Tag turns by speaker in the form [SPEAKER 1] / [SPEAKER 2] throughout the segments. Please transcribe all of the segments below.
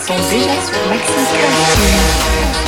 [SPEAKER 1] sont déjà Mexican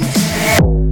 [SPEAKER 1] Music.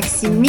[SPEAKER 1] Maxime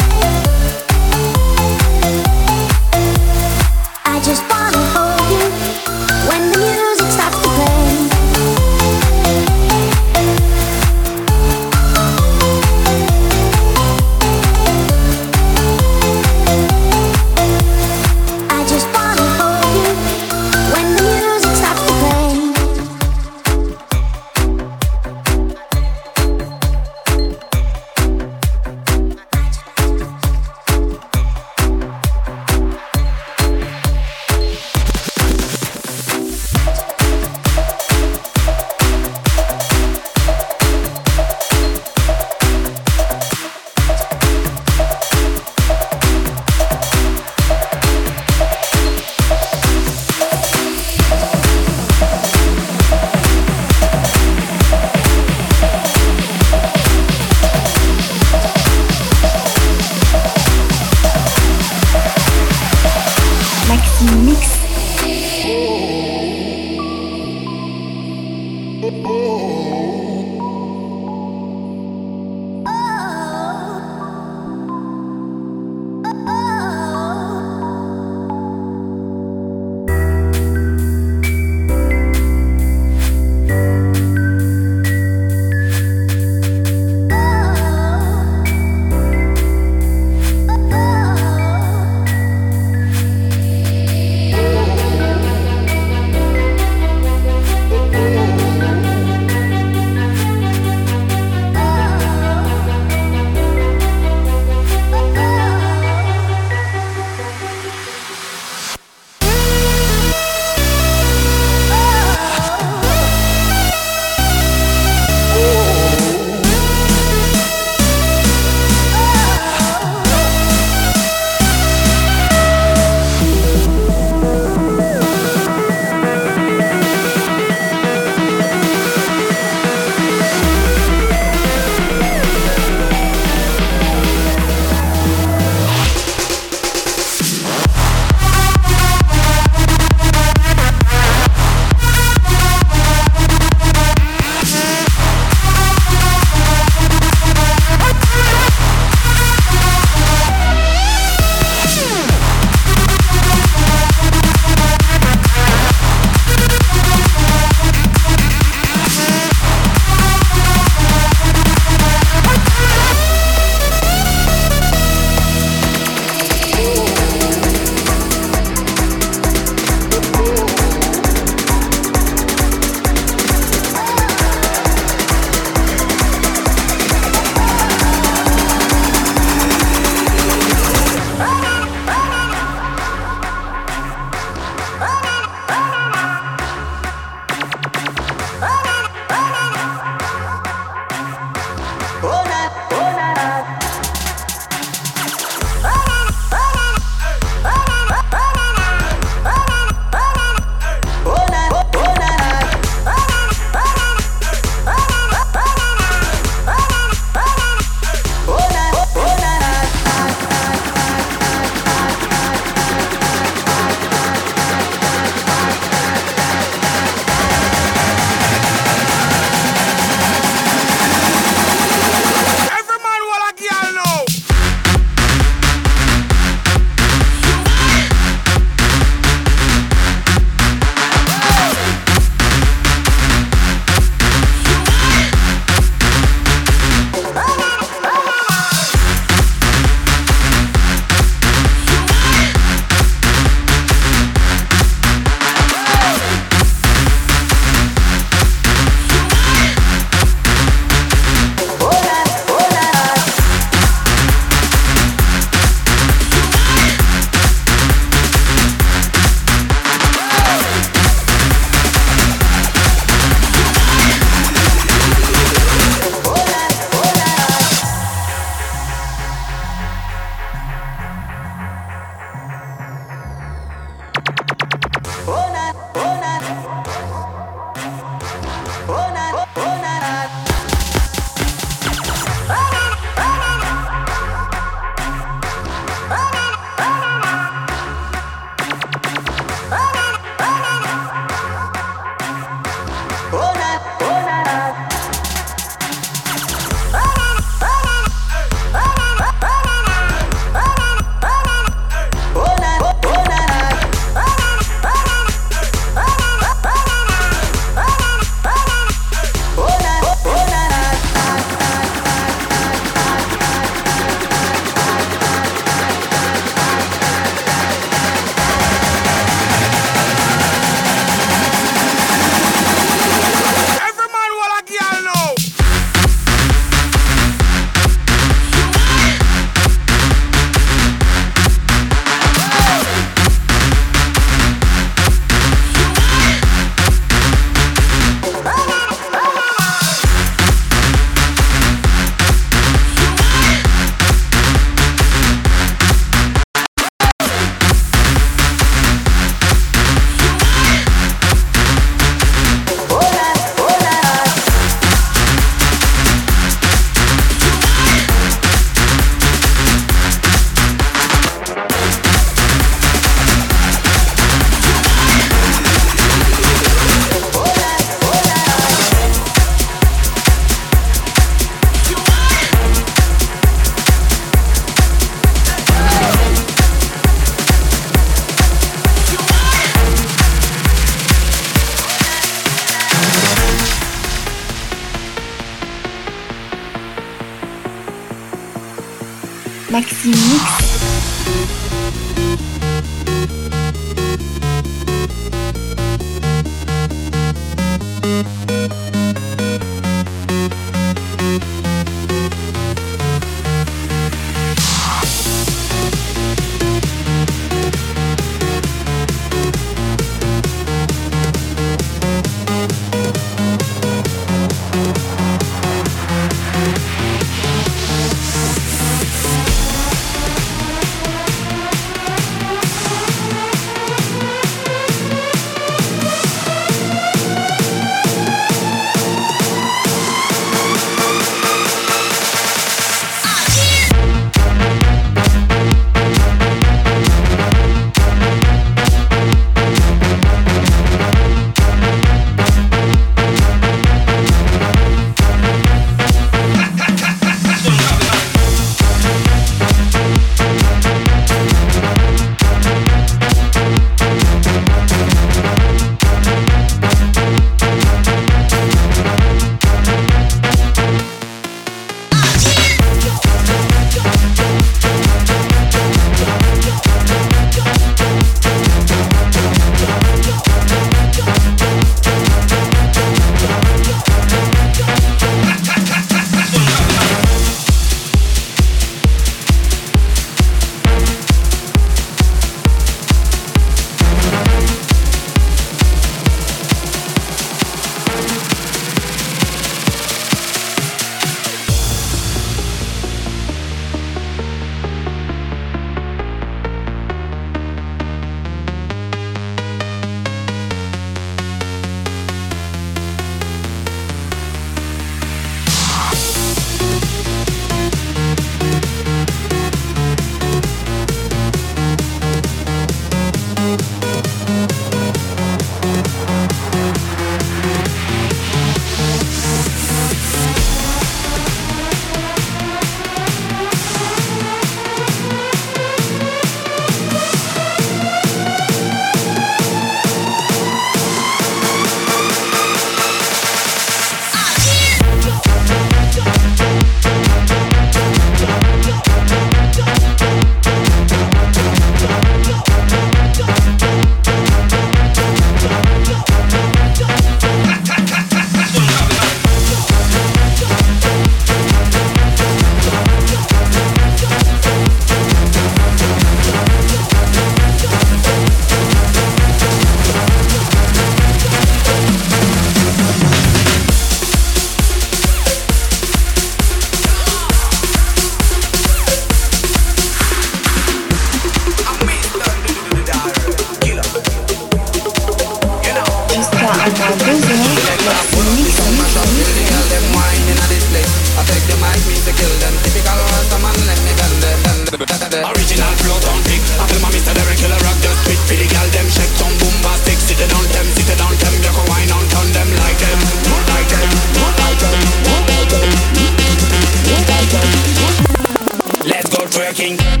[SPEAKER 1] king.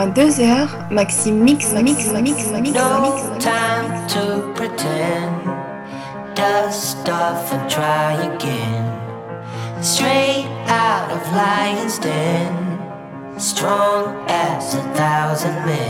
[SPEAKER 1] Mois deux heures, Maxime mix, mix, mix, mix, mix,
[SPEAKER 2] no time to pretend. Dust off and try again. Straight out of lion's den. Strong as a thousand men.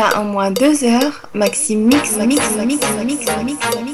[SPEAKER 3] Jusqu'à un mois deux heures, mix, mix, mix, mix, mix, mix, mix.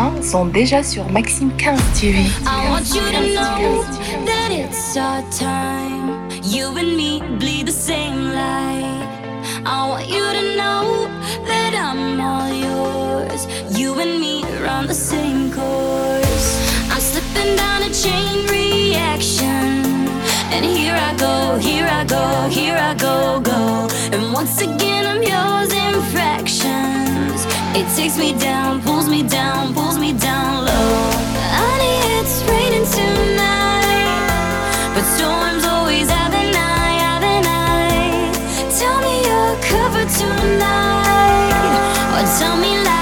[SPEAKER 4] points sont déjà sur Maxime 15 TV.
[SPEAKER 5] You and me bleed the same light. I want you to know that I'm all yours. You and me run the same course. I'm slipping down a chain reaction. And here I go, here I go, here I go, go. And once again, I'm yours in fractions. It takes me down, pulls me down, pulls me down low. Honey, it's raining tonight, but storms always have an eye, have an eye. Tell me you're covered tonight, or tell me lies.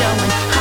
[SPEAKER 6] showing.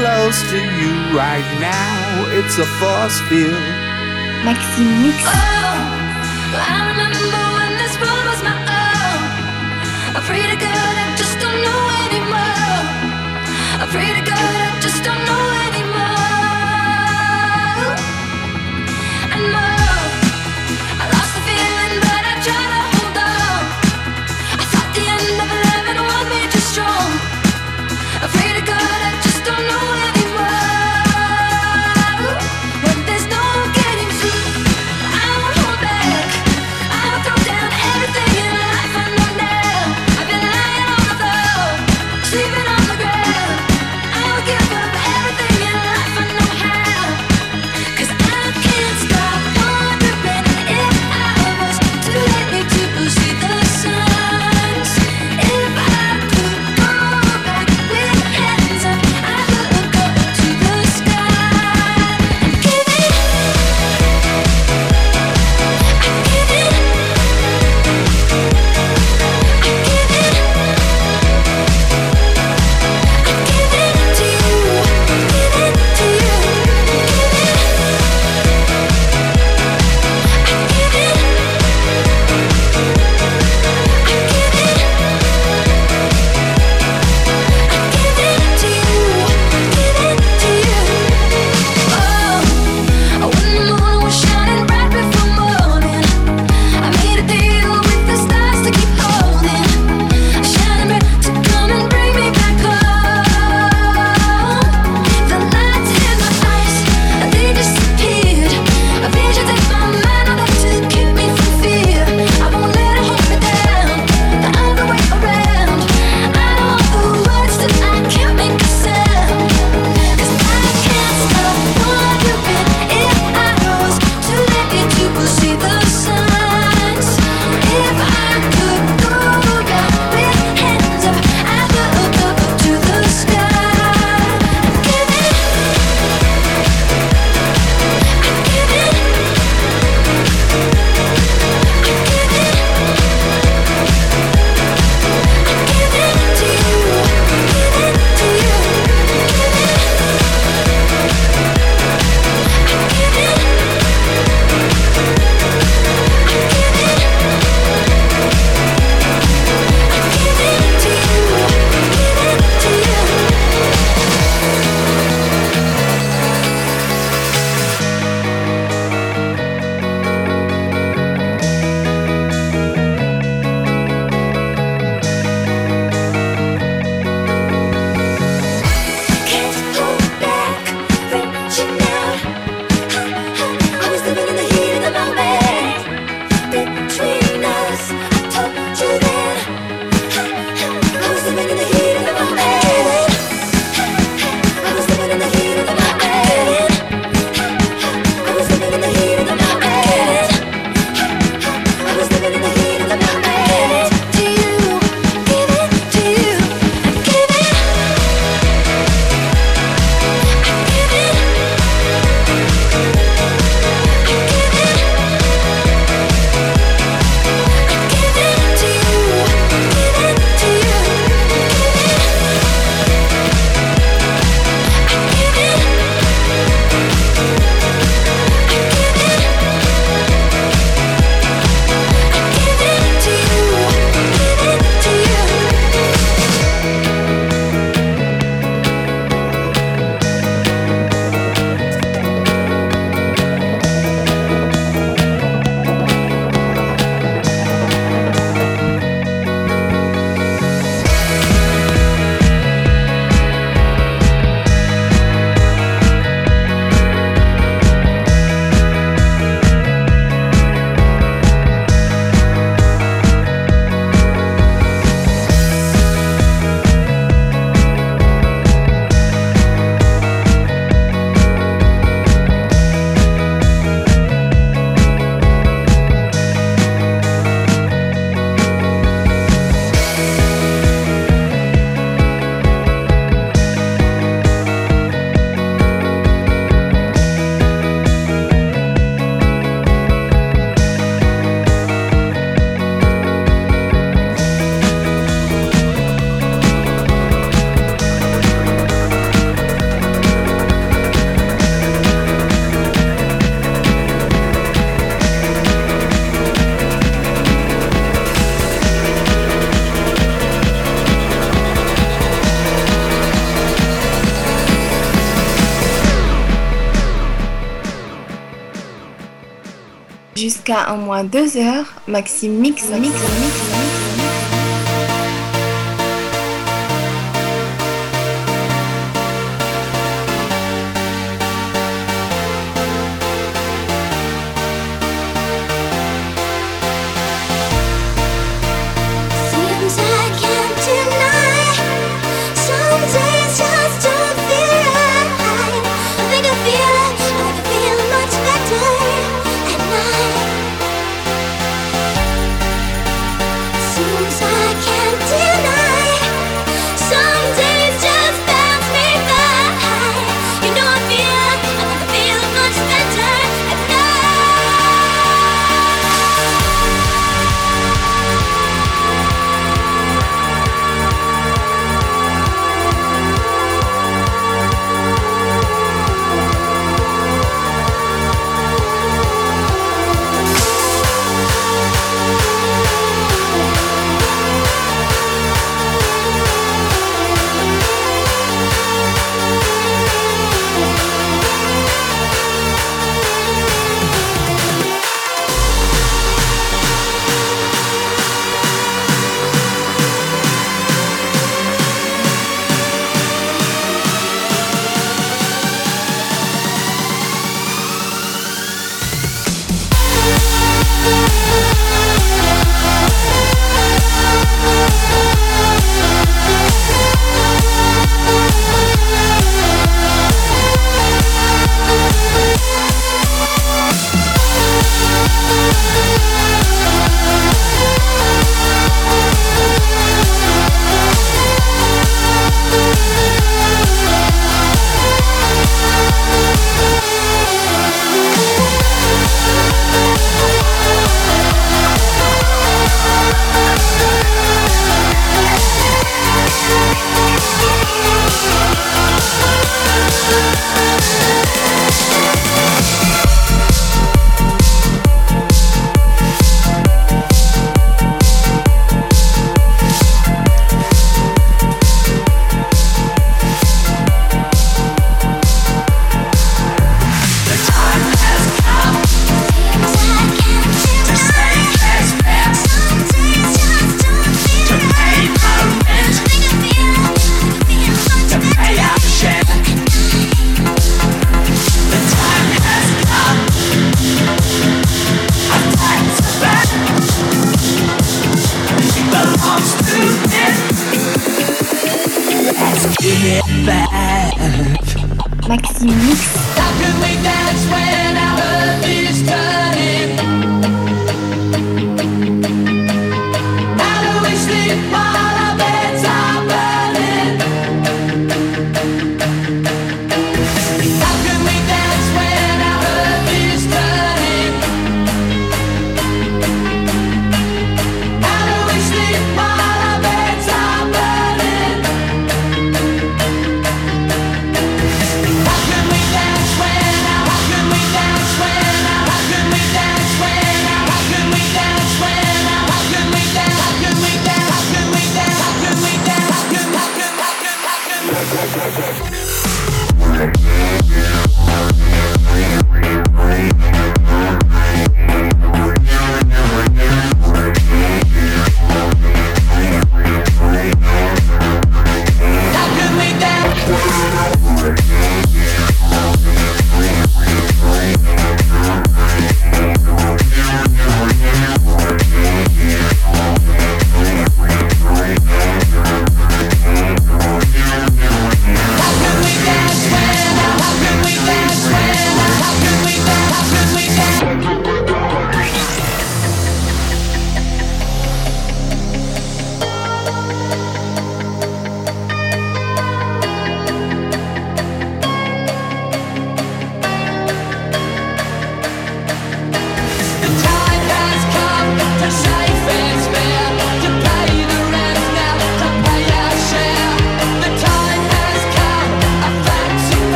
[SPEAKER 6] close to you right now. It's a force field.
[SPEAKER 4] Maxime Mix.
[SPEAKER 2] Jusqu'à au moins 2 heures, Maxime mix, mix, mix.